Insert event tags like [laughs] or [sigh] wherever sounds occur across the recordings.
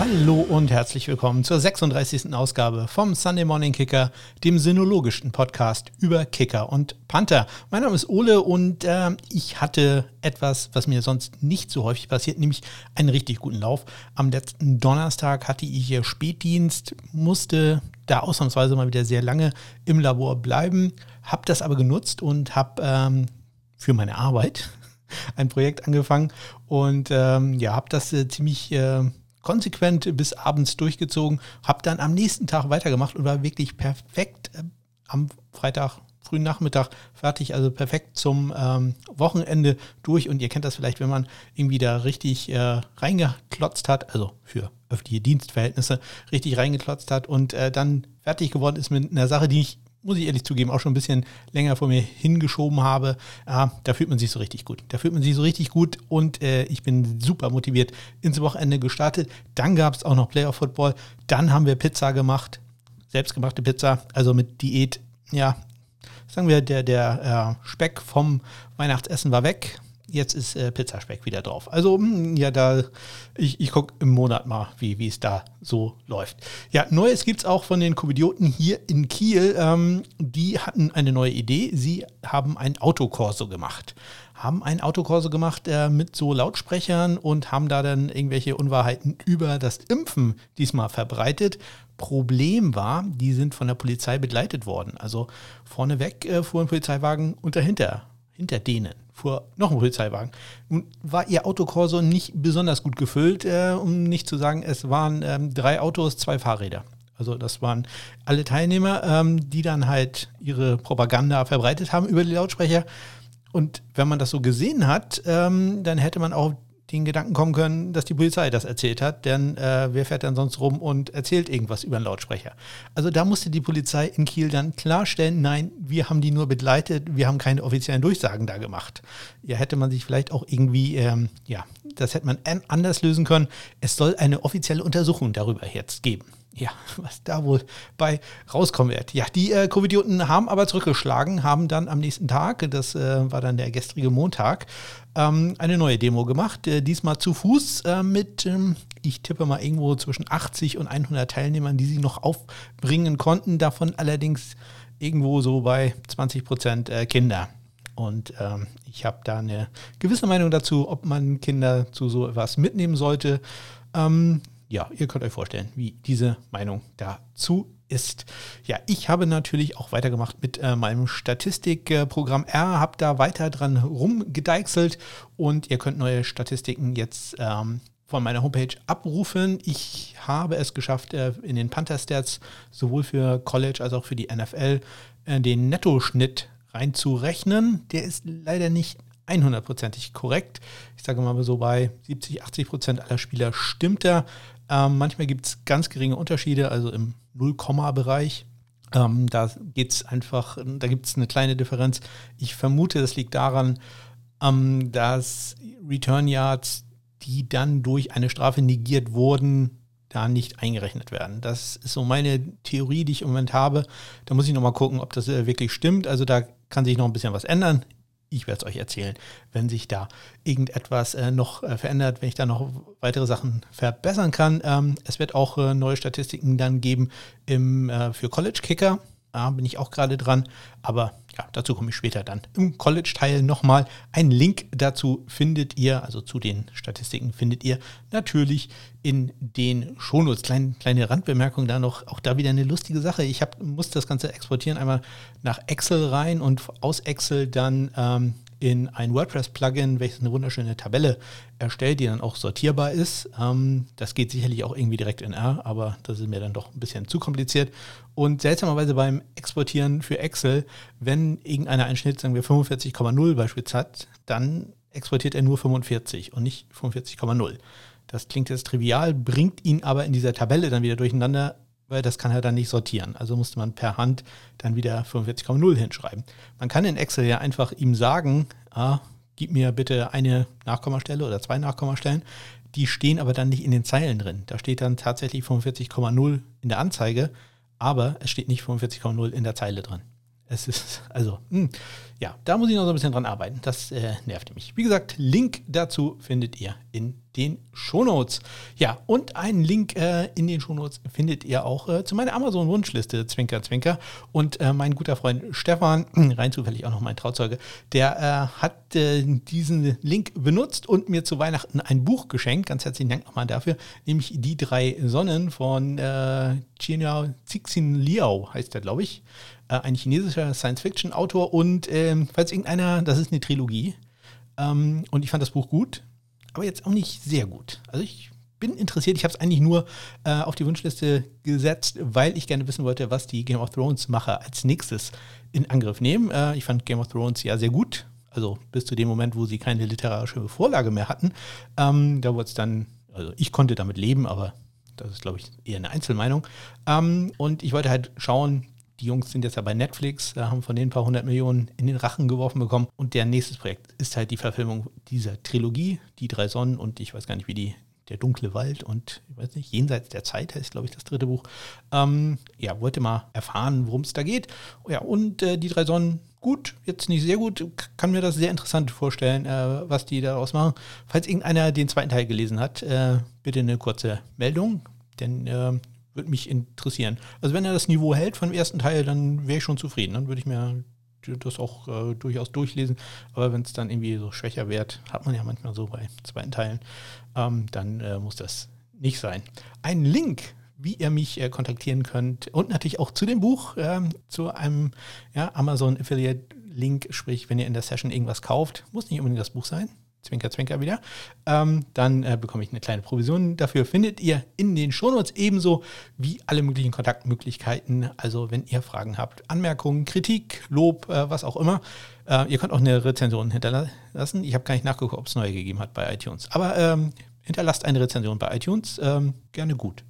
Hallo und herzlich willkommen zur 36. Ausgabe vom Sunday Morning Kicker, dem sinologischen Podcast über Kicker und Panther. Mein Name ist Ole und äh, ich hatte etwas, was mir sonst nicht so häufig passiert, nämlich einen richtig guten Lauf. Am letzten Donnerstag hatte ich hier Spätdienst, musste da ausnahmsweise mal wieder sehr lange im Labor bleiben, habe das aber genutzt und habe ähm, für meine Arbeit [laughs] ein Projekt angefangen und ähm, ja, habe das äh, ziemlich äh, konsequent bis abends durchgezogen, habe dann am nächsten Tag weitergemacht und war wirklich perfekt äh, am Freitag, frühen Nachmittag fertig, also perfekt zum ähm, Wochenende durch. Und ihr kennt das vielleicht, wenn man irgendwie da richtig äh, reingeklotzt hat, also für öffentliche Dienstverhältnisse richtig reingeklotzt hat und äh, dann fertig geworden ist mit einer Sache, die ich muss ich ehrlich zugeben, auch schon ein bisschen länger vor mir hingeschoben habe. Ja, da fühlt man sich so richtig gut. Da fühlt man sich so richtig gut und äh, ich bin super motiviert ins Wochenende gestartet. Dann gab es auch noch Playoff Football. Dann haben wir Pizza gemacht, selbstgemachte Pizza, also mit Diät. Ja, sagen wir, der, der äh, Speck vom Weihnachtsessen war weg jetzt ist äh, Pizzaspeck wieder drauf. Also, mh, hm, ja, da, ich, ich gucke im Monat mal, wie es da so läuft. Ja, Neues gibt es auch von den Covidioten hier in Kiel. Ähm, die hatten eine neue Idee. Sie haben ein Autokorso gemacht. Haben ein Autokorso gemacht äh, mit so Lautsprechern und haben da dann irgendwelche Unwahrheiten über das Impfen diesmal verbreitet. Problem war, die sind von der Polizei begleitet worden. Also vorneweg äh, fuhren Polizeiwagen und dahinter, hinter denen fuhr noch ein Polizeiwagen. Nun war ihr Autokorso nicht besonders gut gefüllt, äh, um nicht zu sagen, es waren ähm, drei Autos, zwei Fahrräder. Also das waren alle Teilnehmer, ähm, die dann halt ihre Propaganda verbreitet haben über die Lautsprecher. Und wenn man das so gesehen hat, ähm, dann hätte man auch den Gedanken kommen können, dass die Polizei das erzählt hat, denn äh, wer fährt dann sonst rum und erzählt irgendwas über einen Lautsprecher? Also da musste die Polizei in Kiel dann klarstellen, nein, wir haben die nur begleitet, wir haben keine offiziellen Durchsagen da gemacht. Ja, hätte man sich vielleicht auch irgendwie, ähm, ja, das hätte man anders lösen können. Es soll eine offizielle Untersuchung darüber jetzt geben ja, [laughs] was da wohl bei rauskommen wird. Ja, die äh, Covidioten haben aber zurückgeschlagen, haben dann am nächsten Tag, das äh, war dann der gestrige Montag, ähm, eine neue Demo gemacht. Äh, diesmal zu Fuß äh, mit, ähm, ich tippe mal irgendwo zwischen 80 und 100 Teilnehmern, die sie noch aufbringen konnten. Davon allerdings irgendwo so bei 20 Prozent äh, Kinder. Und ähm, ich habe da eine gewisse Meinung dazu, ob man Kinder zu so etwas mitnehmen sollte. Ähm, ja, ihr könnt euch vorstellen, wie diese Meinung dazu ist. Ja, ich habe natürlich auch weitergemacht mit äh, meinem Statistikprogramm R, habe da weiter dran rumgedeichselt und ihr könnt neue Statistiken jetzt ähm, von meiner Homepage abrufen. Ich habe es geschafft, äh, in den Panther-Stats sowohl für College als auch für die NFL äh, den Nettoschnitt reinzurechnen. Der ist leider nicht 100%ig korrekt. Ich sage mal so, bei 70, 80 Prozent aller Spieler stimmt er. Ähm, manchmal gibt es ganz geringe Unterschiede, also im Null-Komma-Bereich. Ähm, da geht's einfach, da gibt es eine kleine Differenz. Ich vermute, das liegt daran, ähm, dass Return Yards, die dann durch eine Strafe negiert wurden, da nicht eingerechnet werden. Das ist so meine Theorie, die ich im Moment habe. Da muss ich nochmal gucken, ob das äh, wirklich stimmt. Also da kann sich noch ein bisschen was ändern ich werde es euch erzählen, wenn sich da irgendetwas äh, noch äh, verändert, wenn ich da noch weitere Sachen verbessern kann. Ähm, es wird auch äh, neue Statistiken dann geben im, äh, für College Kicker. Da bin ich auch gerade dran. Aber ja, dazu komme ich später dann im College-Teil nochmal. Ein Link dazu findet ihr, also zu den Statistiken findet ihr natürlich in den Shownotes. Kleine, kleine Randbemerkung da noch, auch da wieder eine lustige Sache. Ich hab, muss das Ganze exportieren, einmal nach Excel rein und aus Excel dann ähm, in ein WordPress-Plugin, welches eine wunderschöne Tabelle erstellt, die dann auch sortierbar ist. Ähm, das geht sicherlich auch irgendwie direkt in R, aber das ist mir dann doch ein bisschen zu kompliziert. Und seltsamerweise beim Exportieren für Excel, wenn irgendeiner einen Schnitt, sagen wir 45,0 beispielsweise hat, dann exportiert er nur 45 und nicht 45,0. Das klingt jetzt trivial, bringt ihn aber in dieser Tabelle dann wieder durcheinander, weil das kann er dann nicht sortieren. Also musste man per Hand dann wieder 45,0 hinschreiben. Man kann in Excel ja einfach ihm sagen, ah, gib mir bitte eine Nachkommastelle oder zwei Nachkommastellen. Die stehen aber dann nicht in den Zeilen drin. Da steht dann tatsächlich 45,0 in der Anzeige, aber es steht nicht 45,0 in der Zeile drin. Es ist, also, mh, hm, ja, da muss ich noch so ein bisschen dran arbeiten. Das äh, nervt mich. Wie gesagt, Link dazu findet ihr in den Shownotes. Ja, und einen Link äh, in den Shownotes findet ihr auch äh, zu meiner Amazon-Wunschliste, Zwinker, Zwinker. Und äh, mein guter Freund Stefan, [clears throat] rein zufällig auch noch mein Trauzeuge, der äh, hat äh, diesen Link benutzt und mir zu Weihnachten ein Buch geschenkt. Ganz herzlichen Dank nochmal dafür, nämlich Die drei Sonnen von äh, China Cixin Liao, heißt der, glaube ich äh, ein chinesischer Science-Fiction-Autor und ähm, falls irgendeiner, das ist eine Trilogie. Ähm, und ich fand das Buch gut, aber jetzt auch nicht sehr gut. Also ich bin interessiert. Ich habe es eigentlich nur äh, auf die Wunschliste gesetzt, weil ich gerne wissen wollte, was die Game of Thrones-Macher als nächstes in Angriff nehmen. Äh, ich fand Game of Thrones ja sehr gut. Also bis zu dem Moment, wo sie keine literarische Vorlage mehr hatten. Ähm, da wurde es dann, also ich konnte damit leben, aber das ist, glaube ich, eher eine Einzelmeinung. Ähm, und ich wollte halt schauen, die Jungs sind jetzt ja bei Netflix, haben von denen ein paar hundert Millionen in den Rachen geworfen bekommen. Und der nächste Projekt ist halt die Verfilmung dieser Trilogie, Die drei Sonnen und ich weiß gar nicht, wie die, der dunkle Wald und ich weiß nicht, Jenseits der Zeit heißt, glaube ich, das dritte Buch. Ähm, ja, wollte mal erfahren, worum es da geht. Ja, und äh, die drei Sonnen gut, jetzt nicht sehr gut, kann mir das sehr interessant vorstellen, äh, was die daraus machen. Falls irgendeiner den zweiten Teil gelesen hat, äh, bitte eine kurze Meldung, denn äh, würde mich interessieren. Also wenn er das Niveau hält von dem ersten Teil, dann wäre ich schon zufrieden. Dann würde ich mir das auch äh, durchaus durchlesen. Aber wenn es dann irgendwie so schwächer wird, hat man ja manchmal so bei zweiten Teilen, ähm, dann äh, muss das nicht sein. Ein Link, wie ihr mich äh, kontaktieren könnt und natürlich auch zu dem Buch, ähm, zu einem ja, Amazon Affiliate Link, sprich, wenn ihr in der Session irgendwas kauft, muss nicht unbedingt das Buch sein, Zwinker, Zwinker wieder, ähm, dann äh, bekomme ich eine kleine Provision. Dafür findet ihr in den Shownotes ebenso wie alle möglichen Kontaktmöglichkeiten. Also wenn ihr Fragen habt, Anmerkungen, Kritik, Lob, äh, was auch immer. Äh, ihr könnt auch eine Rezension hinterlassen. Ich habe gar nicht nachgeguckt, ob es neue gegeben hat bei iTunes. Aber ähm, hinterlasst eine Rezension bei iTunes. Ähm, gerne gut.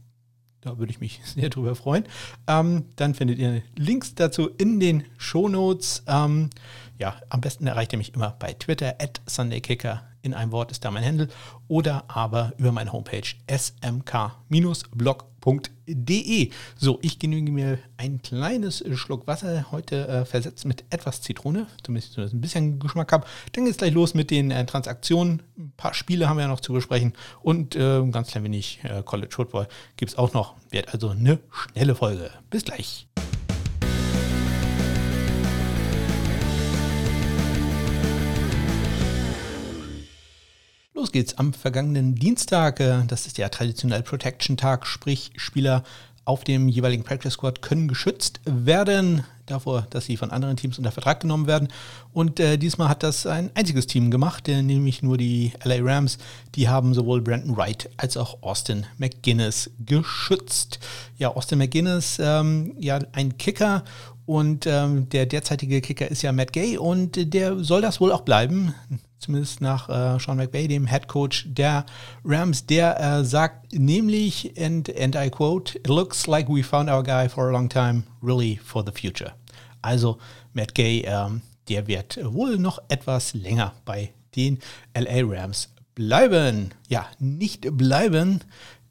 Da würde ich mich [laughs] sehr drüber freuen. Ähm, dann findet ihr Links dazu in den Shownotes. Ähm, ja, am besten erreicht ihr mich immer bei Twitter at SundayKicker. In einem Wort ist da mein Handel. Oder aber über meine Homepage smk-blog.de. So, ich genüge mir ein kleines Schluck Wasser, heute äh, versetzt mit etwas Zitrone, damit ich ein bisschen Geschmack habe. Dann geht es gleich los mit den äh, Transaktionen. Ein paar Spiele haben wir ja noch zu besprechen und äh, ganz klein wenig äh, College Football gibt es auch noch. Wird also eine schnelle Folge. Bis gleich. Los geht's am vergangenen Dienstag. Äh, das ist ja traditionell Protection Tag, sprich Spieler auf dem jeweiligen Practice Squad können geschützt werden davor, dass sie von anderen Teams unter Vertrag genommen werden. Und äh, diesmal hat das ein einziges Team gemacht, äh, nämlich nur die LA Rams. Die haben sowohl Brandon Wright als auch Austin McGuinness geschützt. Ja, Austin McGuinness, ähm, ja, ein Kicker und ähm, der derzeitige Kicker ist ja Matt Gay und der soll das wohl auch bleiben zumindest nach äh, Sean McVay, dem Head Coach der Rams, der äh, sagt nämlich, and, and I quote, it looks like we found our guy for a long time, really for the future. Also Matt Gay, ähm, der wird wohl noch etwas länger bei den LA Rams bleiben. Ja, nicht bleiben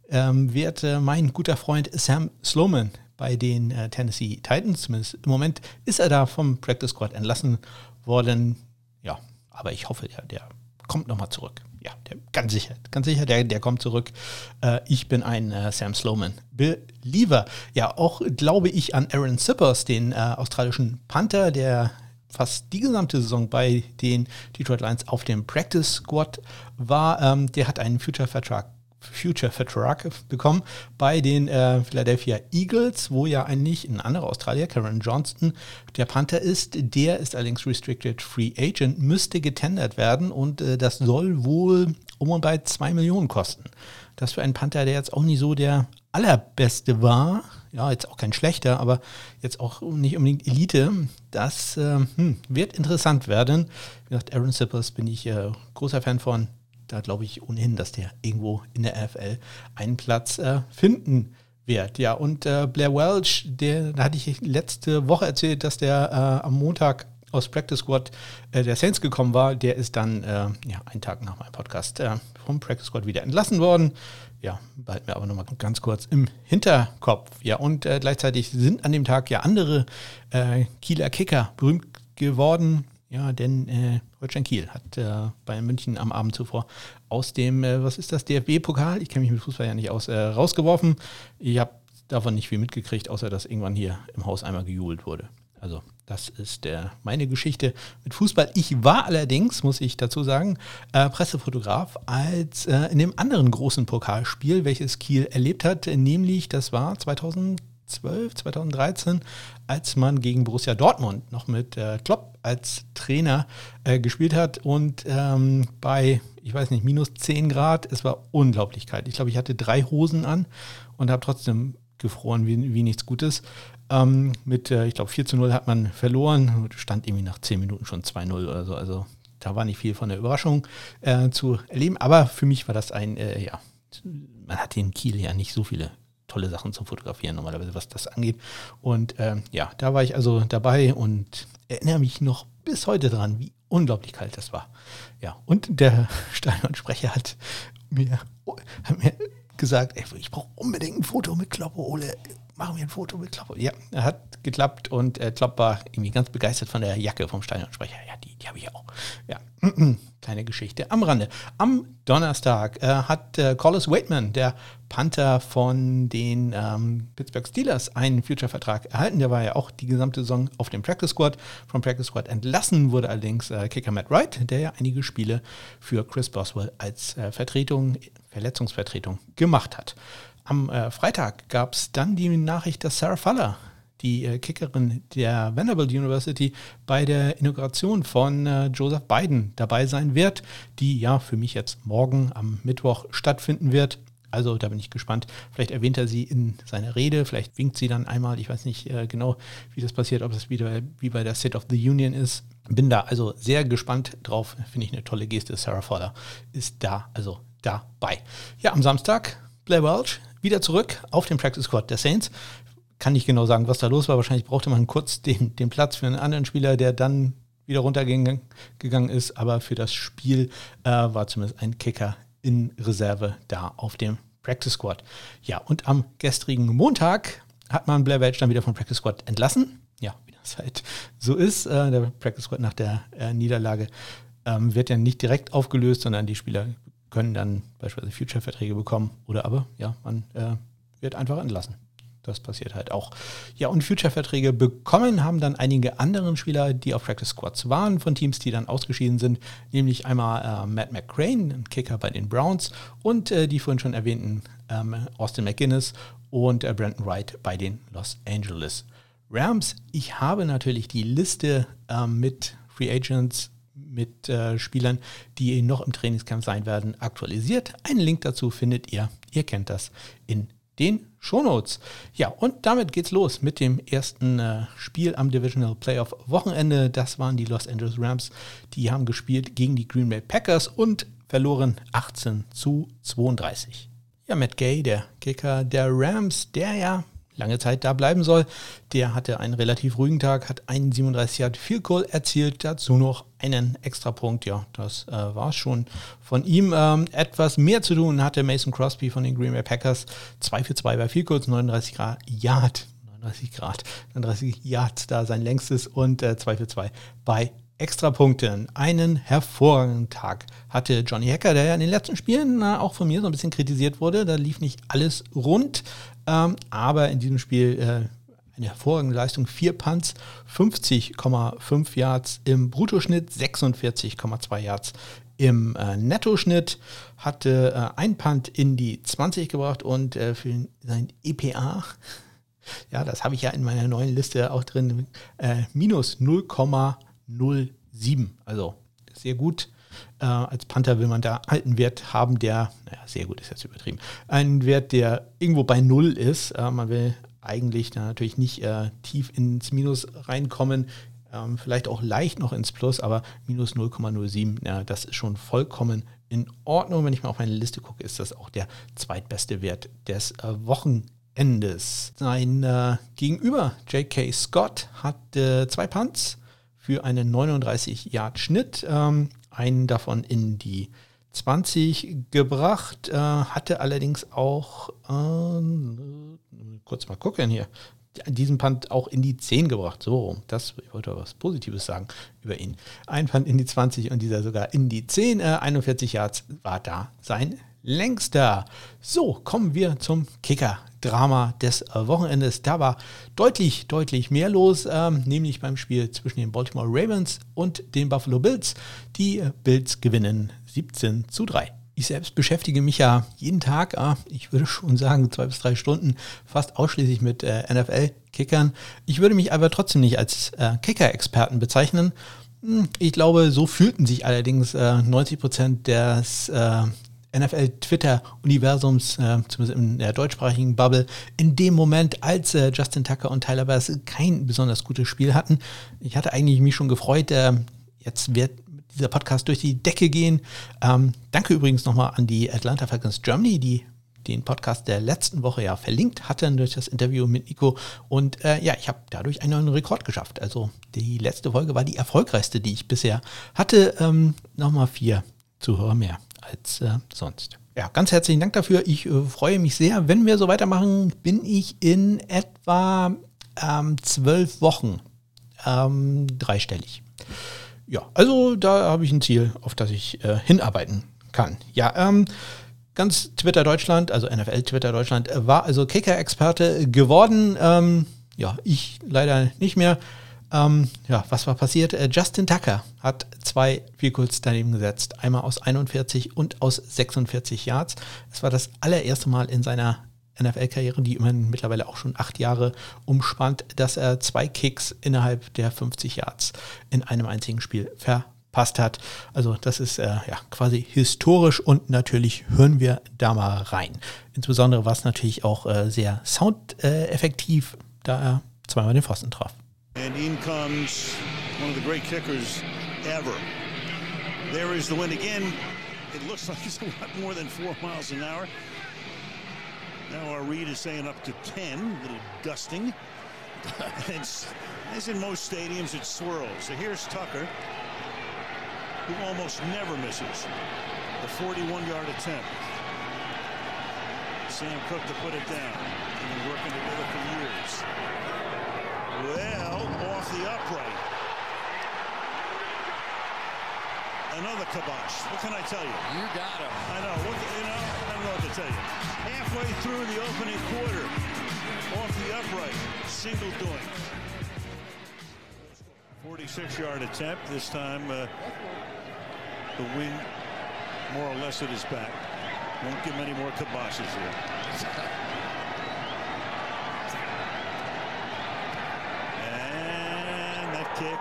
ähm, wird äh, mein guter Freund Sam Sloman bei den äh, Tennessee Titans. Zumindest im Moment ist er da vom Practice Squad entlassen worden. Ja, aber ich hoffe, der, der kommt nochmal zurück. Ja, der, ganz sicher, ganz sicher, der, der kommt zurück. Äh, ich bin ein äh, Sam Sloman Believer. Ja, auch glaube ich an Aaron Sippers, den äh, australischen Panther, der fast die gesamte Saison bei den Detroit Lions auf dem Practice Squad war. Ähm, der hat einen Future-Vertrag Future Vertrag bekommen bei den äh, Philadelphia Eagles, wo ja eigentlich ein anderer Australier, Karen Johnston, der Panther ist. Der ist allerdings Restricted Free Agent, müsste getendert werden und äh, das soll wohl um und bei 2 Millionen kosten. Das für einen Panther, der jetzt auch nicht so der allerbeste war, ja, jetzt auch kein schlechter, aber jetzt auch nicht unbedingt Elite, das äh, hm, wird interessant werden. Wie gesagt, Aaron Sippers bin ich äh, großer Fan von da glaube ich ohnehin, dass der irgendwo in der NFL einen Platz äh, finden wird. Ja, und äh, Blair Welch, der, da hatte ich letzte Woche erzählt, dass der äh, am Montag aus Practice Squad äh, der Saints gekommen war, der ist dann äh, ja, einen Tag nach meinem Podcast äh, vom Practice Squad wieder entlassen worden. Ja, behalten wir aber nochmal ganz kurz im Hinterkopf. Ja, und gleichzeitig sind an dem Tag ja andere Kieler Kicker berühmt geworden. Ja, denn Holstein Kiel hat äh, bei München am Abend zuvor aus dem, äh, was ist das, DFB-Pokal, ich kenne mich mit Fußball ja nicht aus, äh, rausgeworfen. Ich habe davon nicht viel mitgekriegt, außer dass irgendwann hier im Haus einmal gejubelt wurde. Also das ist äh, meine Geschichte mit Fußball. Ich war allerdings, muss ich dazu sagen, äh, Pressefotograf als äh, in dem anderen großen Pokalspiel, welches Kiel erlebt hat, nämlich das war 2000 2012, 2013, als man gegen Borussia Dortmund noch mit äh, Klopp als Trainer äh, gespielt hat und ähm, bei, ich weiß nicht, minus 10 Grad, es war unglaublich kalt. Ich glaube, ich hatte drei Hosen an und habe trotzdem gefroren wie, wie nichts Gutes. Ähm, mit, äh, ich glaube, 4 zu 0 hat man verloren, stand irgendwie nach 10 Minuten schon 2-0 oder so. Also da war nicht viel von der Überraschung äh, zu erleben, aber für mich war das ein, äh, ja, man hat in Kiel ja nicht so viele tolle Sachen zum Fotografieren normalerweise, was das angeht. Und ähm, ja, da war ich also dabei und erinnere mich noch bis heute dran, wie unglaublich kalt das war. Ja, und der [laughs] Steinmann-Sprecher hat mir, hat mir gesagt, ey, ich brauche unbedingt ein Foto mit Kloppo, Ole, machen wir ein Foto mit Kloppo. Ja, hat geklappt und äh, Klopp war irgendwie ganz begeistert von der Jacke vom Steinmann-Sprecher. Ja, die, die habe ich auch. Ja, kleine Geschichte am Rande. Am Donnerstag äh, hat äh, Collis Waitman, der Panther von den ähm, Pittsburgh Steelers, einen Future-Vertrag erhalten. Der war ja auch die gesamte Saison auf dem Practice Squad. Vom Practice Squad entlassen wurde allerdings äh, Kicker Matt Wright, der ja einige Spiele für Chris Boswell als äh, Vertretung, Verletzungsvertretung gemacht hat. Am äh, Freitag gab es dann die Nachricht, dass Sarah Faller die äh, Kickerin der Vanderbilt University bei der Inauguration von äh, Joseph Biden dabei sein wird, die ja für mich jetzt morgen am Mittwoch stattfinden wird. Also da bin ich gespannt. Vielleicht erwähnt er sie in seiner Rede, vielleicht winkt sie dann einmal. Ich weiß nicht äh, genau, wie das passiert, ob es wieder wie bei der State of the Union ist. Bin da also sehr gespannt drauf. Finde ich eine tolle Geste. Sarah Fowler ist da, also dabei. Ja, am Samstag Blair Welch wieder zurück auf dem Practice Squad der Saints kann nicht genau sagen, was da los war. Wahrscheinlich brauchte man kurz den, den Platz für einen anderen Spieler, der dann wieder runtergegangen ist. Aber für das Spiel äh, war zumindest ein Kicker in Reserve da auf dem Practice Squad. Ja, und am gestrigen Montag hat man Blair Welch dann wieder vom Practice Squad entlassen. Ja, wie das halt so ist. Äh, der Practice Squad nach der äh, Niederlage ähm, wird ja nicht direkt aufgelöst, sondern die Spieler können dann beispielsweise Future-Verträge bekommen oder aber, ja, man äh, wird einfach entlassen. Das passiert halt auch. Ja, und Future-Verträge bekommen haben dann einige anderen Spieler, die auf Practice Squads waren, von Teams, die dann ausgeschieden sind, nämlich einmal äh, Matt McCrane, ein Kicker bei den Browns, und äh, die vorhin schon erwähnten ähm, Austin McGuinness und äh, Brandon Wright bei den Los Angeles Rams. Ich habe natürlich die Liste ähm, mit Free Agents mit äh, Spielern, die noch im Trainingscamp sein werden, aktualisiert. Einen Link dazu findet ihr, ihr kennt das, in den Shownotes. Ja, und damit geht's los mit dem ersten äh, Spiel am Divisional Playoff Wochenende. Das waren die Los Angeles Rams. Die haben gespielt gegen die Green Bay Packers und verloren 18 zu 32. Ja, Matt Gay, der Kicker der Rams, der ja lange Zeit da bleiben soll. Der hatte einen relativ ruhigen Tag, hat einen 37 Yard Field Goal erzielt, dazu noch einen Extrapunkt. Ja, das äh, war schon von ihm. Ähm, etwas mehr zu tun hatte Mason Crosby von den Green Bay Packers. 2 für 2 bei Field Goals, 39 Grad Yard. 39 Grad, 39 Yards da sein längstes und äh, 2 für 2 bei Extrapunkten. Einen hervorragenden Tag hatte Johnny Hacker, der ja in den letzten Spielen äh, auch von mir so ein bisschen kritisiert wurde. Da lief nicht alles rund, ähm, aber in diesem Spiel äh, eine hervorragende Leistung. Vier Punts, 50,5 Yards im Bruttoschnitt, 46,2 Yards im äh, Nettoschnitt. Hatte äh, ein Punt in die 20 gebracht und äh, für sein EPA [laughs] ja, das habe ich ja in meiner neuen Liste auch drin, äh, minus 0,0 0,7. Also sehr gut. Äh, als Panther will man da einen Wert haben, der, naja, sehr gut ist jetzt übertrieben, einen Wert, der irgendwo bei 0 ist. Äh, man will eigentlich da natürlich nicht äh, tief ins Minus reinkommen, ähm, vielleicht auch leicht noch ins Plus, aber minus 0,07, ja, das ist schon vollkommen in Ordnung. Wenn ich mal auf meine Liste gucke, ist das auch der zweitbeste Wert des äh, Wochenendes. Sein äh, Gegenüber, J.K. Scott, hat äh, zwei Punts für einen 39-Yard-Schnitt. Ähm, einen davon in die 20 gebracht, äh, hatte allerdings auch, äh, kurz mal gucken hier, diesen Punt auch in die 10 gebracht. So, das ich wollte was Positives sagen über ihn. Ein Punt in die 20 und dieser sogar in die 10. Äh, 41 Yards war da sein längster. So, kommen wir zum Kicker-Drama des Wochenendes. Da war deutlich, deutlich mehr los, ähm, nämlich beim Spiel zwischen den Baltimore Ravens und den Buffalo Bills. Die Bills gewinnen 17 zu 3. Ich selbst beschäftige mich ja jeden Tag, ah, ich würde schon sagen, zwei bis drei Stunden fast ausschließlich mit äh, NFL-Kickern. Ich würde mich aber trotzdem nicht als äh, Kicker-Experten bezeichnen. Hm, ich glaube, so fühlten sich allerdings äh, 90 Prozent des äh, NFL-Twitter-Universums, äh, zumindest in der deutschsprachigen Bubble, in dem Moment, als äh, Justin Tucker und Tyler Bass kein besonders gutes Spiel hatten. Ich hatte eigentlich mich schon gefreut, äh, jetzt wird dieser Podcast durch die Decke gehen. Ähm, danke übrigens nochmal an die Atlanta Falcons Germany, die den Podcast der letzten Woche ja verlinkt hatten durch das Interview mit Nico. Und äh, ja, ich habe dadurch einen neuen Rekord geschafft. Also die letzte Folge war die erfolgreichste, die ich bisher hatte. Ähm, nochmal vier Zuhörer mehr als äh, sonst. Ja, ganz herzlichen Dank dafür. Ich äh, freue mich sehr. Wenn wir so weitermachen, bin ich in etwa ähm, zwölf Wochen ähm, dreistellig. Ja, also da habe ich ein Ziel, auf das ich äh, hinarbeiten kann. Ja, ähm, ganz Twitter Deutschland, also NFL Twitter Deutschland, äh, war also Kicker-Experte geworden. Ähm, ja, ich leider nicht mehr. Ähm, ja, was war passiert? Äh, Justin Tucker hat zwei Vehicles daneben gesetzt. Einmal aus 41 und aus 46 Yards. Es war das allererste Mal in seiner NFL-Karriere, die immerhin mittlerweile auch schon acht Jahre umspannt, dass er zwei Kicks innerhalb der 50 Yards in einem einzigen Spiel verpasst hat. Also das ist äh, ja quasi historisch und natürlich hören wir da mal rein. Insbesondere war es natürlich auch äh, sehr soundeffektiv, da er zweimal den Pfosten traf. And in comes one of the great kickers ever. There is the wind again. It looks [laughs] like it's a lot more than four miles an hour. Now our read is saying up to 10, a little gusting. [laughs] as in most stadiums, it swirls. So here's Tucker, who almost never misses. The 41-yard attempt. Sam Cook to put it down. They've working together years. Well, off the upright. Another kibosh. What can I tell you? You got him. I know. What, you know, I don't know what to tell you. Halfway through the opening quarter, off the upright, single doing. 46-yard attempt. This time, uh, the wind more or less at his back. Won't give him any more kiboshes here. [laughs] and that kick.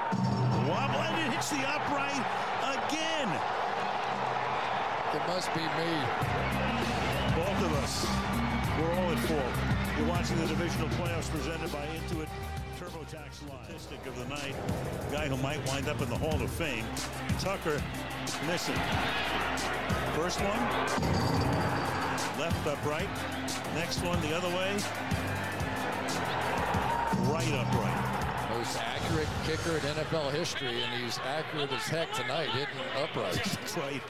Wobble, and it hits the upright again. It must be me. Both of us. We're all at fault. You're watching the divisional playoffs presented by Intuit TurboTax Live. Statistic of the night, guy who might wind up in the Hall of Fame, Tucker missing. First one, left upright. Next one the other way, right upright most accurate kicker in NFL history, and he's accurate as heck tonight, hitting upright. [laughs] That's right.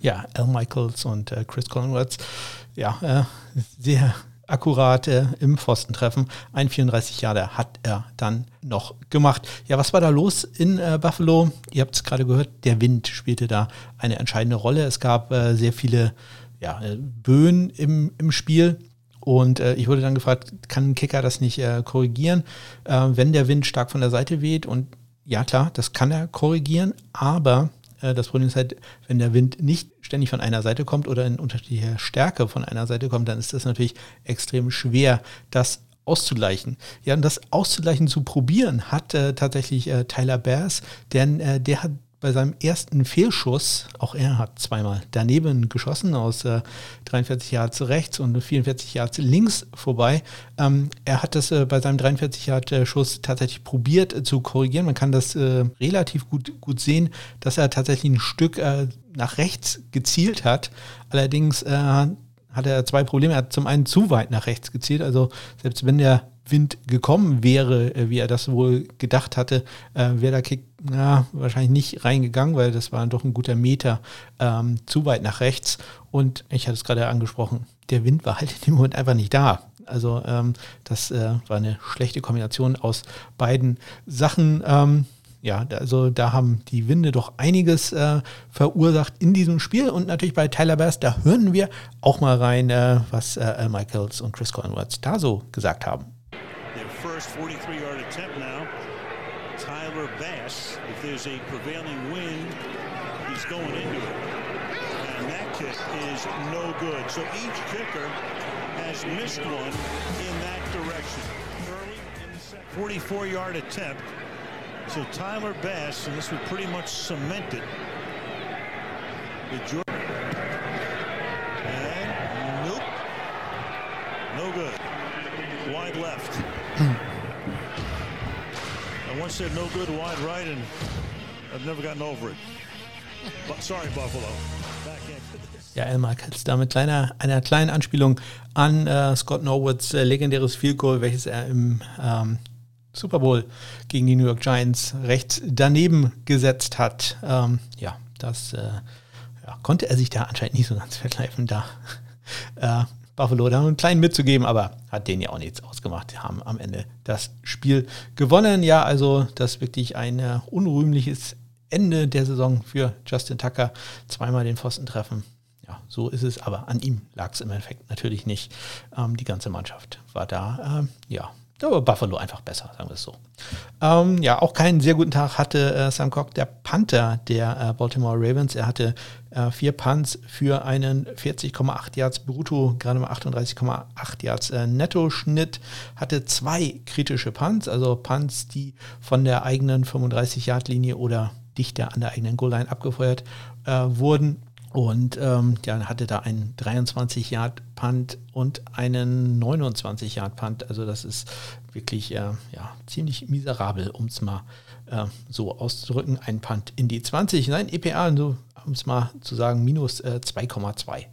Ja, Al Michaels und äh, Chris Collingwoods, ja, äh, sehr akkurat äh, im Pfostentreffen. Ein 34 Jahre hat er dann noch gemacht. Ja, was war da los in äh, Buffalo? Ihr habt es gerade gehört, der Wind spielte da eine entscheidende Rolle. Es gab äh, sehr viele ja, äh, Böen im, im Spiel. Und äh, ich wurde dann gefragt, kann ein Kicker das nicht äh, korrigieren, äh, wenn der Wind stark von der Seite weht? Und ja, klar, das kann er korrigieren, aber äh, das Problem ist halt, wenn der Wind nicht ständig von einer Seite kommt oder in unterschiedlicher Stärke von einer Seite kommt, dann ist das natürlich extrem schwer, das auszugleichen. Ja, und das auszugleichen zu probieren hat äh, tatsächlich äh, Tyler Bears, denn äh, der hat bei seinem ersten Fehlschuss, auch er hat zweimal daneben geschossen, aus äh, 43 Yards rechts und 44 Yards links vorbei. Ähm, er hat das äh, bei seinem 43 Yard Schuss tatsächlich probiert äh, zu korrigieren. Man kann das äh, relativ gut, gut sehen, dass er tatsächlich ein Stück äh, nach rechts gezielt hat. Allerdings äh, hat er zwei Probleme. Er hat zum einen zu weit nach rechts gezielt, also selbst wenn der Wind gekommen wäre, äh, wie er das wohl gedacht hatte, äh, wäre der Kick na, wahrscheinlich nicht reingegangen, weil das war doch ein guter Meter ähm, zu weit nach rechts. Und ich hatte es gerade angesprochen, der Wind war halt in dem Moment einfach nicht da. Also ähm, das äh, war eine schlechte Kombination aus beiden Sachen. Ähm, ja, also da haben die Winde doch einiges äh, verursacht in diesem Spiel und natürlich bei Tyler Bass, da hören wir auch mal rein, äh, was äh, Michaels und Chris Conrads da so gesagt haben. Their first 43-yard attempt now. Tyler Bass, if there's a prevailing wind, he's going into it. And that kick is no good. So each kicker has missed one in that direction. Early in the 44-yard attempt. So Tyler Bass, and this would pretty much cement it. The. And nope. No good. Wide left. [clears throat] Once said no good wide right, and I've never gotten over it. But sorry, Buffalo. [laughs] Ja, El Michaels da mit kleiner, einer kleinen Anspielung an äh, Scott Norwoods äh, legendäres Field Goal, welches er im ähm, Super Bowl gegen die New York Giants rechts daneben gesetzt hat. Ähm, ja, das äh, ja, konnte er sich da anscheinend nicht so ganz verkneifen, da [laughs] äh, Buffalo da einen kleinen mitzugeben, aber hat denen ja auch nichts ausgemacht. Die haben am Ende das Spiel gewonnen. Ja, also das ist wirklich ein äh, unrühmliches Ende der Saison für Justin Tucker. Zweimal den Pfosten treffen. Ja, so ist es, aber an ihm lag es im Endeffekt natürlich nicht. Ähm, die ganze Mannschaft war da, ähm, ja, aber Buffalo einfach besser, sagen wir es so. Ähm, ja, auch keinen sehr guten Tag hatte äh, Sam Cock, der Panther der äh, Baltimore Ravens. Er hatte äh, vier Punts für einen 40,8 Yards brutto, gerade mal 38,8 Yards äh, Netto-Schnitt. Hatte zwei kritische Punts, also Punts, die von der eigenen 35-Yard-Linie oder dichter an der eigenen Goal-Line abgefeuert äh, wurden. Und ähm, ja, hatte da einen 23-Yard-Punt und einen 29-Yard-Punt. Also das ist wirklich äh, ja, ziemlich miserabel, um es mal äh, so auszudrücken. Ein Punt in die 20. Nein, EPA, so, um es mal zu sagen, minus äh, 2,2.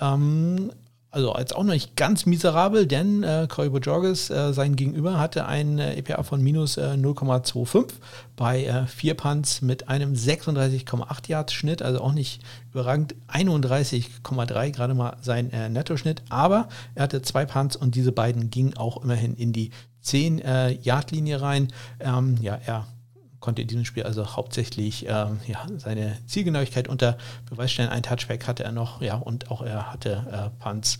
Ähm, also als auch noch nicht ganz miserabel, denn äh, Corey Bojorges, äh, sein Gegenüber, hatte ein äh, EPA von minus äh, 0,25 bei äh, vier Punts mit einem 36,8 Yards Schnitt, also auch nicht überragend, 31,3 gerade mal sein äh, Nettoschnitt, aber er hatte zwei Punts und diese beiden gingen auch immerhin in die 10 äh, Yard Linie rein. Ähm, ja, er konnte in diesem Spiel also hauptsächlich ähm, ja, seine Zielgenauigkeit unter Beweis stellen. Ein Touchback hatte er noch, ja, und auch er hatte äh, Punts,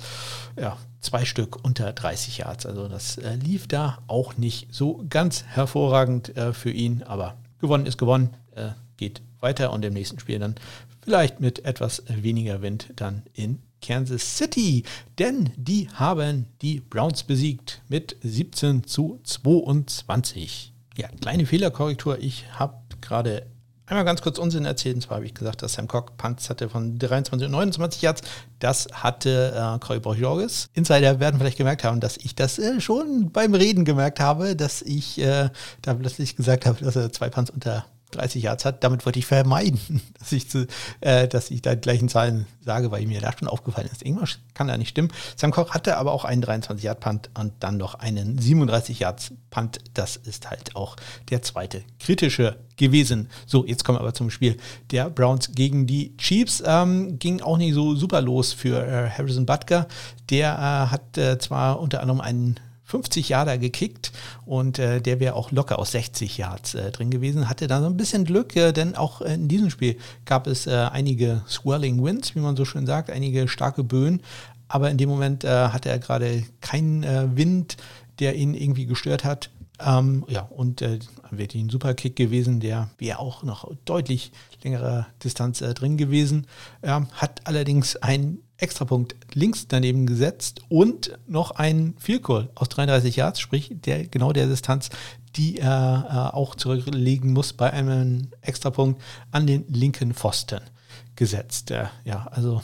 ja, zwei Stück unter 30 Yards. Also das äh, lief da auch nicht so ganz hervorragend äh, für ihn, aber gewonnen ist gewonnen, äh, geht weiter und im nächsten Spiel dann vielleicht mit etwas weniger Wind dann in Kansas City, denn die haben die Browns besiegt mit 17 zu 22. Ja, kleine Fehlerkorrektur. Ich habe gerade einmal ganz kurz Unsinn erzählt. Und zwar habe ich gesagt, dass Sam Cock Punts hatte von 23 und 29 Yards. Das hatte äh, Corey Borges. Insider werden vielleicht gemerkt haben, dass ich das äh, schon beim Reden gemerkt habe, dass ich äh, da plötzlich gesagt habe, dass er zwei Punts unter 30 Yards hat. Damit wollte ich vermeiden, [laughs] dass ich, zu, äh, dass ich da die gleichen Zahlen sage, weil mir da schon aufgefallen ist. Irgendwas kann da nicht stimmen. Sam Koch hatte aber auch einen 23 Yard Punt und dann noch einen 37 Yards Punt. Das ist halt auch der zweite kritische gewesen. So, jetzt kommen wir aber zum Spiel der Browns gegen die Chiefs. Ähm, ging auch nicht so super los für äh, Harrison Butker. Der äh, hat äh, zwar unter anderem einen 50 Yarder gekickt und äh, der wäre auch locker aus 60 Yards äh, drin gewesen. Hatte da so ein bisschen Glück, äh, denn auch in diesem Spiel gab es äh, einige Swirling Winds, wie man so schön sagt, einige starke Böen. Aber in dem Moment äh, hatte er gerade keinen äh, Wind, der ihn irgendwie gestört hat. Ähm, ja, und äh, wäre ein super Kick gewesen, der wäre auch noch deutlich längere Distanz äh, drin gewesen. Ähm, hat allerdings einen Extrapunkt links daneben gesetzt und noch ein Field Goal aus 33 Yards, sprich der, genau der Distanz, die er äh, auch zurücklegen muss bei einem Extrapunkt an den linken Pfosten gesetzt. Äh, ja, also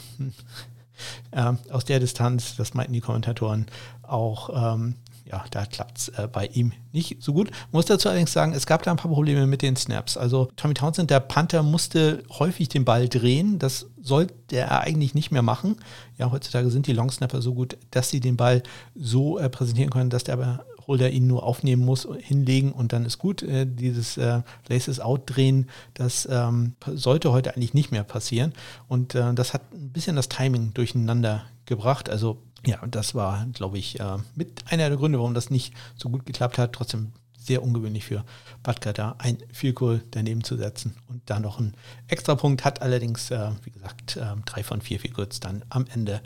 äh, aus der Distanz, das meinten die Kommentatoren auch, ähm, ja, da klappt es äh, bei ihm nicht so gut. Muss dazu allerdings sagen, es gab da ein paar Probleme mit den Snaps. Also Tommy Townsend, der Panther, musste häufig den Ball drehen. Das sollte er eigentlich nicht mehr machen. Ja, heutzutage sind die Longsnapper so gut, dass sie den Ball so äh, präsentieren können, dass der aber Holder ihn nur aufnehmen muss, hinlegen und dann ist gut. Äh, dieses äh, Laces Out drehen, das ähm, sollte heute eigentlich nicht mehr passieren. Und äh, das hat ein bisschen das Timing durcheinander gebracht. Also ja, das war, glaube ich, äh, mit einer der Gründe, warum das nicht so gut geklappt hat. Trotzdem sehr ungewöhnlich für Batka da ein Vielkohl daneben zu setzen und da noch einen Extrapunkt hat allerdings, äh, wie gesagt, äh, drei von vier Vielkohls dann am Ende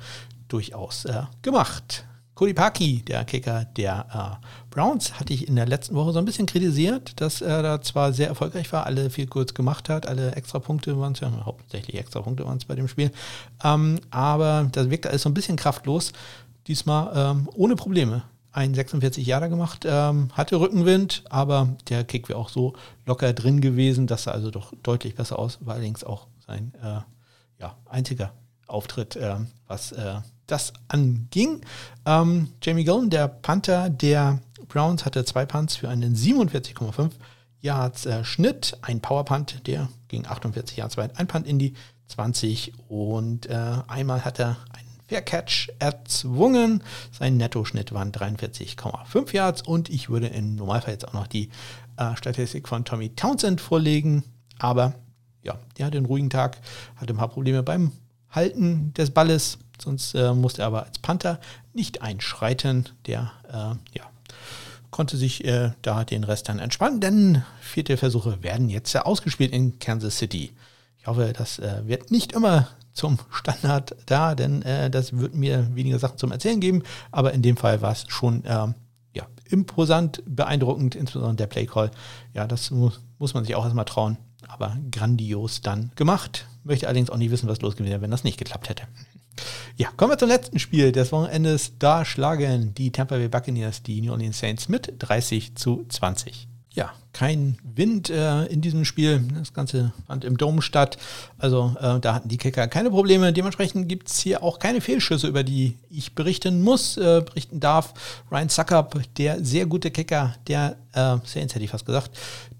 durchaus gemacht. Cody Parkey, der Kicker der äh, Browns, hatte ich in der letzten Woche so ein bisschen kritisiert, dass er da zwar sehr erfolgreich war, alle viel kurz gemacht hat, alle Extrapunkte waren es ja, hauptsächlich Extrapunkte waren es bei dem Spiel, ähm, aber das wirkte alles so ein bisschen kraftlos. Diesmal ähm, ohne Probleme ein 46 Jahre gemacht, ähm, hatte Rückenwind, aber der Kick wäre auch so locker drin gewesen, dass er also doch deutlich besser aus, war allerdings auch sein äh, ja, einziger Auftritt, äh, was äh, das anging. Ähm, Jamie Golden, der Panther der Browns, hatte zwei Punts für einen 47,5 Yards äh, Schnitt, ein Powerpunt, der ging 48 Yards weit, ein Punt in die 20 und äh, einmal hat er ein Fair Catch erzwungen. Sein Nettoschnitt waren 43,5 Yards und ich würde im Normalfall jetzt auch noch die äh, Statistik von Tommy Townsend vorlegen. Aber ja, der hatte einen ruhigen Tag, hatte ein paar Probleme beim Halten des Balles, sonst äh, musste er aber als Panther nicht einschreiten. Der äh, ja, konnte sich äh, da den Rest dann entspannen, denn vierte Versuche werden jetzt ausgespielt in Kansas City. Ich hoffe, das äh, wird nicht immer zum Standard da, denn äh, das wird mir weniger Sachen zum Erzählen geben. Aber in dem Fall war es schon ähm, ja, imposant, beeindruckend, insbesondere der Playcall. Ja, das muss, muss man sich auch erstmal trauen. Aber grandios dann gemacht. Möchte allerdings auch nicht wissen, was los gewesen wäre, wenn das nicht geklappt hätte. Ja, kommen wir zum letzten Spiel des Wochenendes. Da schlagen die Tampa Bay Buccaneers die New Orleans Saints mit 30 zu 20 ja, kein Wind äh, in diesem Spiel. Das Ganze fand im Dom statt. Also äh, da hatten die Kicker keine Probleme. Dementsprechend gibt es hier auch keine Fehlschüsse, über die ich berichten muss, äh, berichten darf. Ryan Suckup, der sehr gute Kicker der äh, Saints, hätte ich fast gesagt,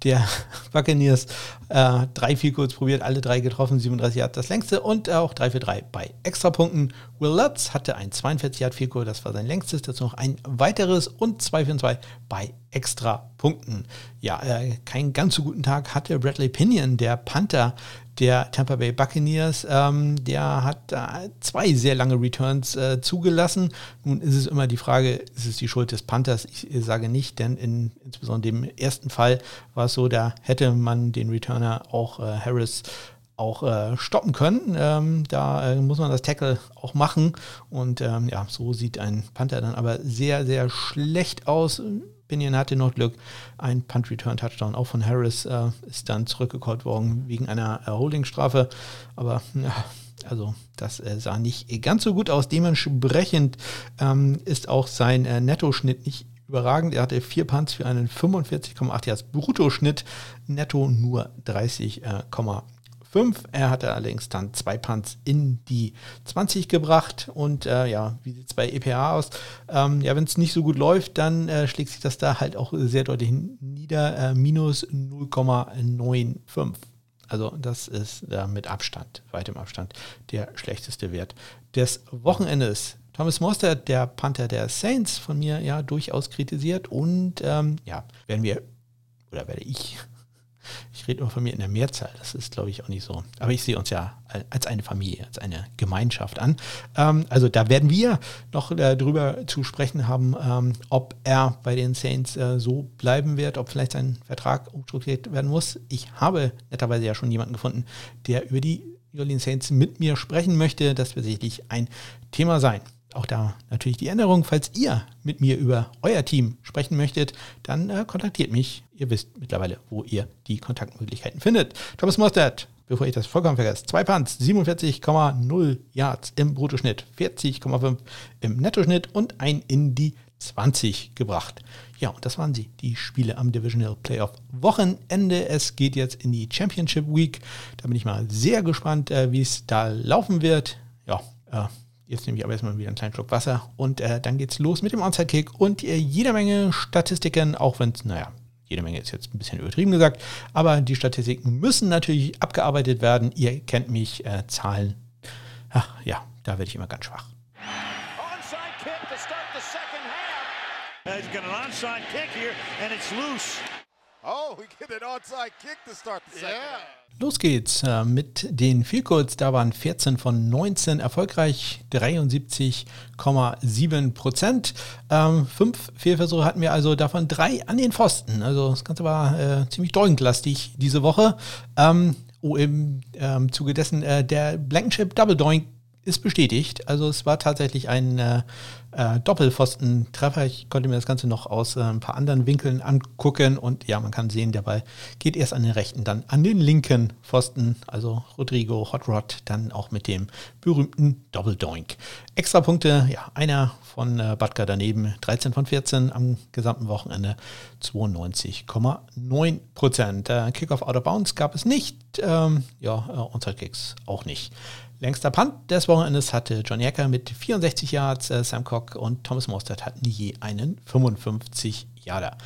der [laughs] Buccaneers, äh, drei viel kurz probiert, alle drei getroffen, 37 Yard das längste und auch 3 für 3 bei Extrapunkten. Will Lutz hatte ein 42 Yard Field das war sein längstes, dazu noch ein weiteres und 2 für 2 bei Extrapunkten. Ja, äh, keinen ganz so guten Tag hatte Bradley Pinion, der Panther der Tampa Bay Buccaneers. Ähm, der hat äh, zwei sehr lange Returns äh, zugelassen. Nun ist es immer die Frage, ist es die Schuld des Panthers? Ich sage nicht, denn in insbesondere dem ersten Fall war es so, da hätte man den Returner auch äh, Harris auch äh, stoppen können. Ähm, da äh, muss man das Tackle auch machen. Und ähm, ja, so sieht ein Panther dann aber sehr, sehr schlecht aus. Binion hatte noch Glück. Ein Punt-Return-Touchdown auch von Harris äh, ist dann zurückgecallt worden wegen einer äh, Holdingstrafe. Aber ja, also das äh, sah nicht ganz so gut aus. Dementsprechend ähm, ist auch sein äh, Nettoschnitt nicht überragend. Er hatte vier Punts für einen 45,8 Yards Bruttoschnitt, netto nur 30,5 5. Er hatte allerdings dann zwei Punts in die 20 gebracht. Und äh, ja, wie sieht es bei EPA aus? Ähm, ja, wenn es nicht so gut läuft, dann äh, schlägt sich das da halt auch sehr deutlich nieder. Äh, minus 0,95. Also das ist äh, mit Abstand, weitem Abstand, der schlechteste Wert des Wochenendes. Thomas Mostert, der Panther der Saints, von mir ja durchaus kritisiert. Und ähm, ja, werden wir, oder werde ich ich rede immer von mir in der Mehrzahl, das ist, glaube ich, auch nicht so. Aber ich sehe uns ja als eine Familie, als eine Gemeinschaft an. Ähm, also da werden wir noch äh, drüber zu sprechen haben, ähm, ob er bei den Saints äh, so bleiben wird, ob vielleicht sein Vertrag umstrukturiert werden muss. Ich habe netterweise ja schon jemanden gefunden, der über die Orleans Saints mit mir sprechen möchte. Das wird sicherlich ein Thema sein. Auch da natürlich die Änderung, falls ihr mit mir über euer Team sprechen möchtet, dann äh, kontaktiert mich. Ihr wisst mittlerweile, wo ihr die Kontaktmöglichkeiten findet. Thomas Mostert, bevor ich das vollkommen vergesse, zwei Punts, 47,0 Yards im Bruttoschnitt, 40,5 im Nettoschnitt und ein in die 20 gebracht. Ja, und das waren sie, die Spiele am Divisional Playoff Wochenende. Es geht jetzt in die Championship Week. Da bin ich mal sehr gespannt, äh, wie es da laufen wird. Ja, äh, Jetzt nehme ich aber erstmal wieder einen kleinen Schluck Wasser und äh, dann geht's los mit dem Onside-Kick und äh, jede Menge Statistiken, auch wenn es, naja, jede Menge ist jetzt ein bisschen übertrieben gesagt, aber die Statistiken müssen natürlich abgearbeitet werden. Ihr kennt mich, äh, Zahlen, ach ja, da werde ich immer ganz schwach. He's got an onside kick here and it's loose. Oh, we get an onside kick to start the second. Yeah. Los geht's äh, mit den Vielkurz. Da waren 14 von 19 erfolgreich, 73,7 Prozent. Ähm, fünf Fehlversuche hatten wir also, davon drei an den Pfosten. Also das Ganze war äh, ziemlich doinklastig diese Woche. Ähm, oh, im ähm, Zuge dessen äh, der Blankenship Double Doink ist bestätigt. Also es war tatsächlich ein äh, äh, Doppelpfostentreffer. Ich konnte mir das Ganze noch aus äh, ein paar anderen Winkeln angucken und ja, man kann sehen, der Ball geht erst an den rechten, dann an den linken Pfosten. Also Rodrigo Hot Rod dann auch mit dem berühmten Doppeldoink. Extra Punkte, ja, einer von äh, Batka daneben, 13 von 14 am gesamten Wochenende, 92,9 Prozent. Äh, Kickoff out of bounds gab es nicht, ähm, ja, äh, Onside Kicks auch nicht. Längster Punt des Wochenendes hatte John Ecker mit 64 Yards, äh, Sam Cock und Thomas Mostert hatten je einen 55 Yarder.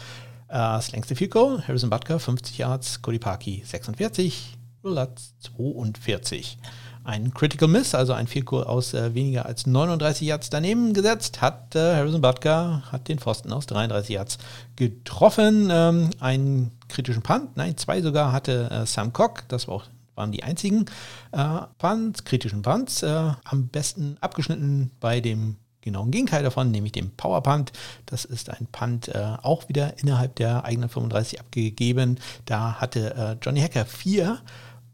Äh, das längste Field Goal, Harrison Butker 50 Yards, Cody Parkey 46, Lutz 42. Ein Critical Miss, also ein Field Goal aus äh, weniger als 39 Yards daneben gesetzt, hat äh, Harrison Butker, hat den Pfosten aus 33 Yards getroffen. Ähm, einen kritischen Punt, nein, zwei sogar hatte äh, Sam Cock, das war auch waren die einzigen äh, Punts, kritischen Punts, äh, am besten abgeschnitten bei dem genauen Gegenteil davon, nämlich dem Power Punt. Das ist ein Punt äh, auch wieder innerhalb der eigenen 35 abgegeben. Da hatte äh, Johnny Hacker vier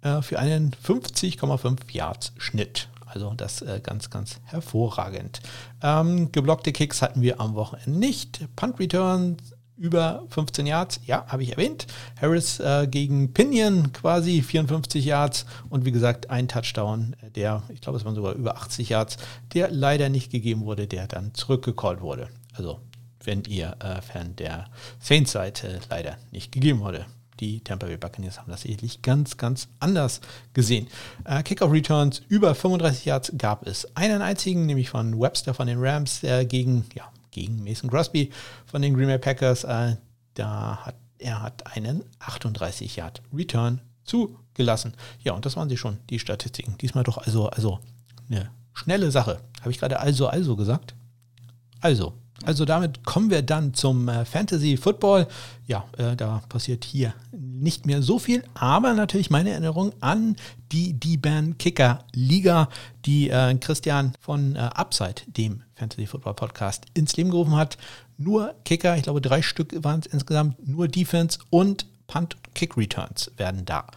äh, für einen 50,5 Yards Schnitt. Also das äh, ganz, ganz hervorragend. Ähm, geblockte Kicks hatten wir am Wochenende nicht. Punt Returns über 15 Yards, ja, habe ich erwähnt. Harris äh, gegen Pinion quasi 54 Yards und wie gesagt ein Touchdown, äh, der, ich glaube, es waren sogar über 80 Yards, der leider nicht gegeben wurde, der dann zurückgecallt wurde. Also, wenn ihr äh, Fan der Saints seid, äh, leider nicht gegeben wurde. Die Tampa Bay Buccaneers haben das sicherlich ganz, ganz anders gesehen. Äh, Kickoff Returns über 35 Yards gab es einen einzigen, nämlich von Webster von den Rams äh, gegen ja, gegen Mason Crosby von den Green Bay Packers. Äh, da hat er hat einen 38 Yard Return zugelassen. Ja, und das waren sie schon, die Statistiken. Diesmal doch also, also eine schnelle Sache. Habe ich gerade also, also gesagt? Also, also damit kommen wir dann zum äh, Fantasy Football. Ja, äh, da passiert hier nicht mehr so viel, aber natürlich meine Erinnerung an die D-Ban Kicker Liga, die äh, Christian von äh, Upside, dem Fantasy Football Podcast, ins Leben gerufen hat. Nur Kicker, ich glaube drei Stück waren es insgesamt, nur Defense und Punt Kick Returns werden da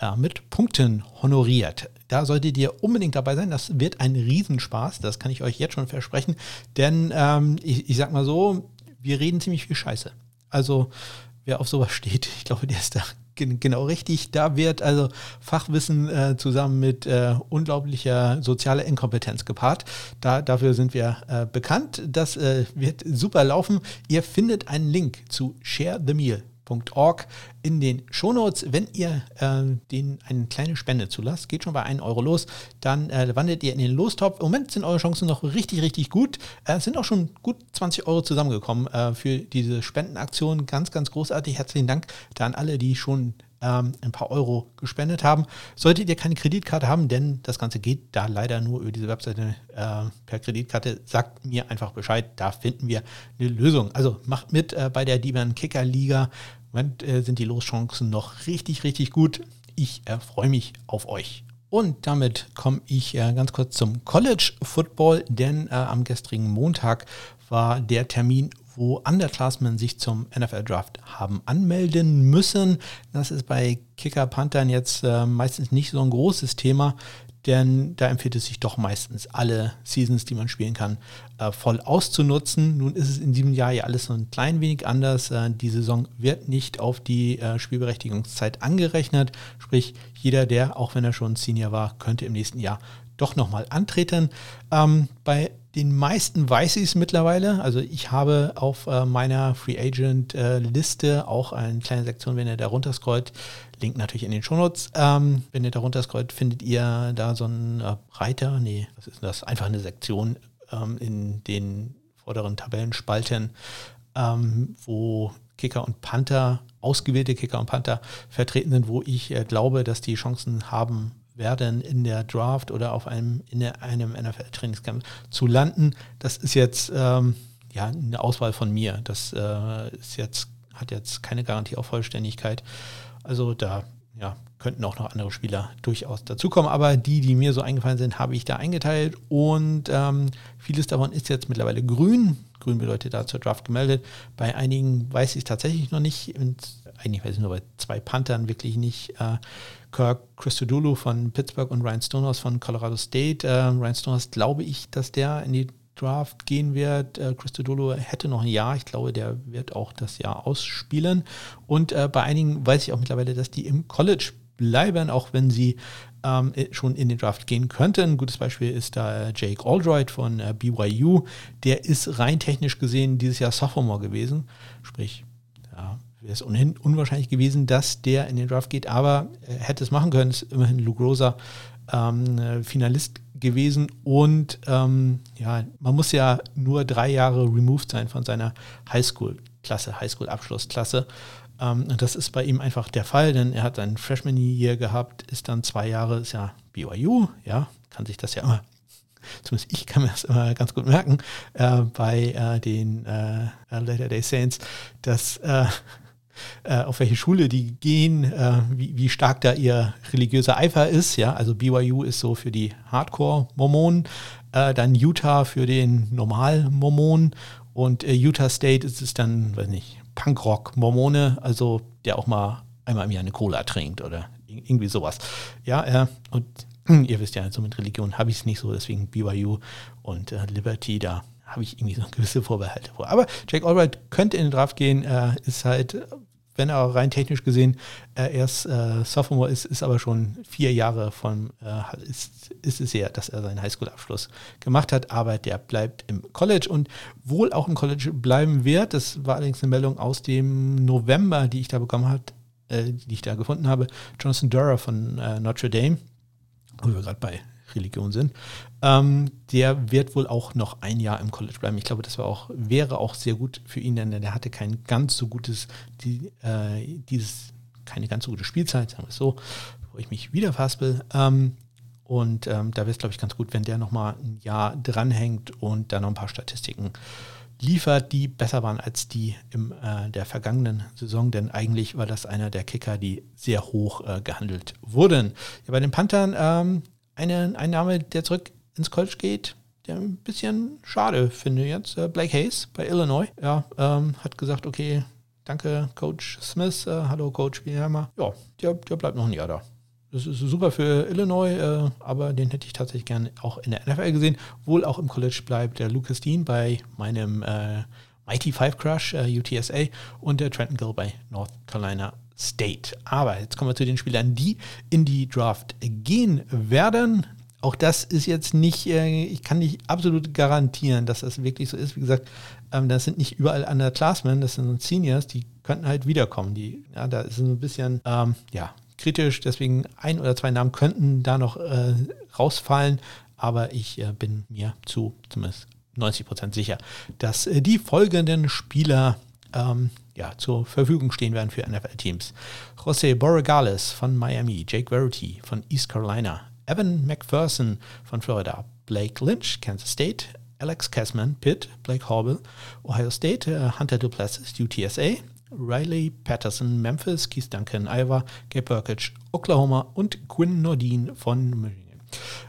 äh, mit Punkten honoriert. Da solltet ihr unbedingt dabei sein. Das wird ein Riesenspaß. Das kann ich euch jetzt schon versprechen. Denn ähm, ich, ich sag mal so, wir reden ziemlich viel Scheiße. Also wer auf sowas steht, [laughs] ich glaube, der ist da genau richtig. Da wird also Fachwissen äh, zusammen mit äh, unglaublicher sozialer Inkompetenz gepaart. Da, dafür sind wir äh, bekannt. Das äh, wird super laufen. Ihr findet einen Link zu Share the Meal org in den Shownotes. Wenn ihr äh, den eine kleine Spende zulasst, geht schon bei 1 Euro los, dann äh, wandert ihr in den Lostopf. Im Moment sind eure Chancen noch richtig, richtig gut. Es äh, sind auch schon gut 20 Euro zusammengekommen äh, für diese Spendenaktion. Ganz, ganz großartig. Herzlichen Dank da an alle, die schon ähm, ein paar Euro gespendet haben. Solltet ihr keine Kreditkarte haben, denn das Ganze geht da leider nur über diese Webseite äh, per Kreditkarte, sagt mir einfach Bescheid, da finden wir eine Lösung. Also macht mit äh, bei der Divan Kicker Liga. Moment äh, sind die Loschancen noch richtig, richtig gut. Ich äh, freue mich auf euch. Und damit komme ich äh, ganz kurz zum College Football, denn äh, am gestrigen Montag war der Termin, wo Underclassmen sich zum NFL Draft haben anmelden müssen. Das ist bei Kicker Panthern jetzt äh, meistens nicht so ein großes Thema, denn da empfiehlt es sich doch meistens alle Seasons, die man spielen kann, äh, voll auszunutzen. Nun ist es in diesem Jahr ja alles so ein klein wenig anders. Äh, die Saison wird nicht auf die äh, Spielberechtigungszeit angerechnet, sprich jeder, der, auch wenn er schon Senior war, könnte im nächsten Jahr doch nochmal antreten. Ähm, bei den meisten weiß ich es mittlerweile. Also ich habe auf äh, meiner Free Agent äh, Liste auch eine kleine Sektion, wenn ihr da runterscrollt. Link natürlich in den Shownotes. Ähm, wenn ihr da runterscrollt, findet ihr da so einen äh, Reiter. Nee, was ist das? Einfach eine Sektion ähm, in den vorderen Tabellenspalten, ähm, wo Kicker und Panther, ausgewählte Kicker und Panther vertreten sind, wo ich äh, glaube, dass die Chancen haben werden, in der Draft oder auf einem, in einem NFL-Trainingscamp zu landen. Das ist jetzt ähm, ja, eine Auswahl von mir. Das äh, ist jetzt, hat jetzt keine Garantie auf Vollständigkeit. Also da ja, könnten auch noch andere Spieler durchaus dazukommen, aber die, die mir so eingefallen sind, habe ich da eingeteilt und ähm, vieles davon ist jetzt mittlerweile grün. Grün bedeutet da zur Draft gemeldet. Bei einigen weiß ich es tatsächlich noch nicht und eigentlich weiß ich nur bei zwei Panthern wirklich nicht. Äh, Kirk Christodoulou von Pittsburgh und Ryan Stonehouse von Colorado State. Äh, Ryan Stonehouse glaube ich, dass der in die Draft gehen wird. Äh, Christodoulou hätte noch ein Jahr. Ich glaube, der wird auch das Jahr ausspielen. Und äh, bei einigen weiß ich auch mittlerweile, dass die im College bleiben, auch wenn sie ähm, schon in den Draft gehen könnten. Ein gutes Beispiel ist da Jake Aldroyd von äh, BYU. Der ist rein technisch gesehen dieses Jahr Sophomore gewesen. Sprich, wäre es ohnehin unwahrscheinlich gewesen, dass der in den Draft geht, aber er hätte es machen können. Ist immerhin Luke Rosa ähm, Finalist gewesen und ähm, ja, man muss ja nur drei Jahre removed sein von seiner Highschool-Klasse, Highschool-Abschlussklasse. Ähm, und das ist bei ihm einfach der Fall, denn er hat ein Freshman-Year gehabt, ist dann zwei Jahre, ist ja BYU, ja, kann sich das ja immer [laughs] zumindest ich kann mir das immer ganz gut merken, äh, bei äh, den äh, Later Day Saints, dass äh, auf welche Schule die gehen, äh, wie, wie, stark da ihr religiöser Eifer ist. Ja, also BYU ist so für die Hardcore-Mormonen, äh, dann Utah für den Normal-Mormonen und äh, Utah State ist es dann, weiß nicht, Punkrock-Mormone, also der auch mal einmal im Jahr eine Cola trinkt oder irgendwie sowas. Ja, äh, und [clears throat] ihr wisst ja, so mit Religion habe ich es nicht so, deswegen BYU und Liberty da habe ich irgendwie so [laughs] gewisse Vorbehalte vor. Aber Jack Albright könnte in den Draft gehen, äh, ist halt, wenn er rein technisch gesehen äh, erst äh, Sophomore ist, ist aber schon vier Jahre von, äh, ist, ist es her, dass er seinen Highschool-Abschluss gemacht hat, aber der bleibt im College und wohl auch im College bleiben wird. Das war allerdings eine Meldung aus dem November, die ich da bekommen habe, äh, die ich da gefunden habe. Jonathan Durer von äh, Notre Dame, wo wir gerade bei Religion sind, ähm, der wird wohl auch noch ein Jahr im College bleiben. Ich glaube, das auch, wäre auch sehr gut für ihn, denn der hatte kein ganz so gutes, die, äh, dieses, keine ganz so gute Spielzeit, sagen wir es so, wo ich mich wieder faspel. Ähm, und ähm, da wäre es, glaube ich, ganz gut, wenn der nochmal ein Jahr dranhängt und dann noch ein paar Statistiken liefert, die besser waren als die in äh, der vergangenen Saison, denn eigentlich war das einer der Kicker, die sehr hoch äh, gehandelt wurden. Ja, bei den Panthern ähm, eine, ein Name, der zurück ins College geht, der ein bisschen schade finde jetzt. Äh, Blake Hayes bei Illinois, ja, ähm, hat gesagt, okay, danke Coach Smith, äh, hallo Coach Bielhammer. Ja, der, der bleibt noch ein Jahr da. Das ist super für Illinois, äh, aber den hätte ich tatsächlich gerne auch in der NFL gesehen. Wohl auch im College bleibt der Lucas Dean bei meinem äh, Mighty Five Crush, äh, UTSA, und der Trenton Gill bei North Carolina State. Aber jetzt kommen wir zu den Spielern, die in die Draft gehen werden. Auch das ist jetzt nicht, äh, ich kann nicht absolut garantieren, dass das wirklich so ist. Wie gesagt, ähm, das sind nicht überall Underclassmen, das sind Seniors, die könnten halt wiederkommen. Die, ja, da ist ein bisschen, ähm, ja, kritisch, deswegen ein oder zwei Namen könnten da noch äh, rausfallen, aber ich äh, bin mir zu zumindest 90 Prozent sicher, dass äh, die folgenden Spieler ähm, ja, zur Verfügung stehen werden für NFL-Teams. José Borregales von Miami, Jake Verity von East Carolina, Evan McPherson von Florida, Blake Lynch, Kansas State, Alex Kessman, Pitt, Blake Horrible, Ohio State, uh, Hunter Duplessis, UTSA, Riley Patterson, Memphis, Keith Duncan, Iowa, Gabe Burkage, Oklahoma und Quinn Nordin von Michigan.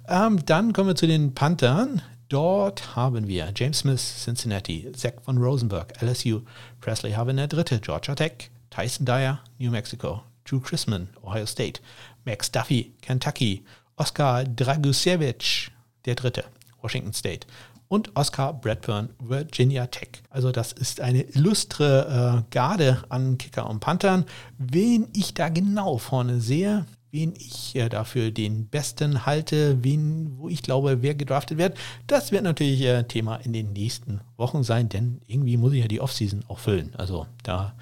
Ähm, dann kommen wir zu den Panthern. Dort haben wir James Smith, Cincinnati, Zach von Rosenberg, LSU, Presley Harvin, der Dritte, Georgia Tech, Tyson Dyer, New Mexico, Drew Chrisman, Ohio State, Max Duffy, Kentucky, Oscar Dragusevich, der Dritte, Washington State und Oscar Bradburn, Virginia Tech. Also das ist eine illustre äh, Garde an Kicker und Panthern. Wen ich da genau vorne sehe, wen ich äh, dafür den besten halte, wen, wo ich glaube, wer gedraftet wird. Das wird natürlich äh, Thema in den nächsten Wochen sein, denn irgendwie muss ich ja die Offseason auch füllen. Also da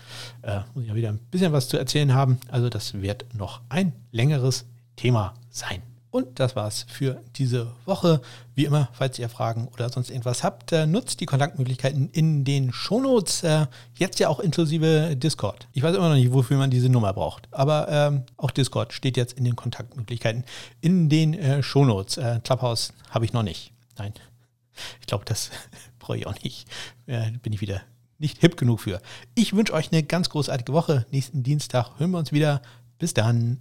äh, muss ich ja wieder ein bisschen was zu erzählen haben. Also das wird noch ein längeres Thema sein. Und das war's für diese Woche. Wie immer, falls ihr Fragen oder sonst irgendwas habt, äh, nutzt die Kontaktmöglichkeiten in den Shownotes. Äh, jetzt ja auch inklusive Discord. Ich weiß immer noch nicht, wofür man diese Nummer braucht. Aber ähm, auch Discord steht jetzt in den Kontaktmöglichkeiten in den äh, Shownotes. Äh, Clubhouse habe ich noch nicht. Nein. [laughs] Ich glaube, das [laughs] brauche ich auch nicht. Ja, bin ich wieder nicht hip genug für. Ich wünsche euch eine ganz großartige Woche. Nächsten Dienstag hören wir uns wieder. Bis dann.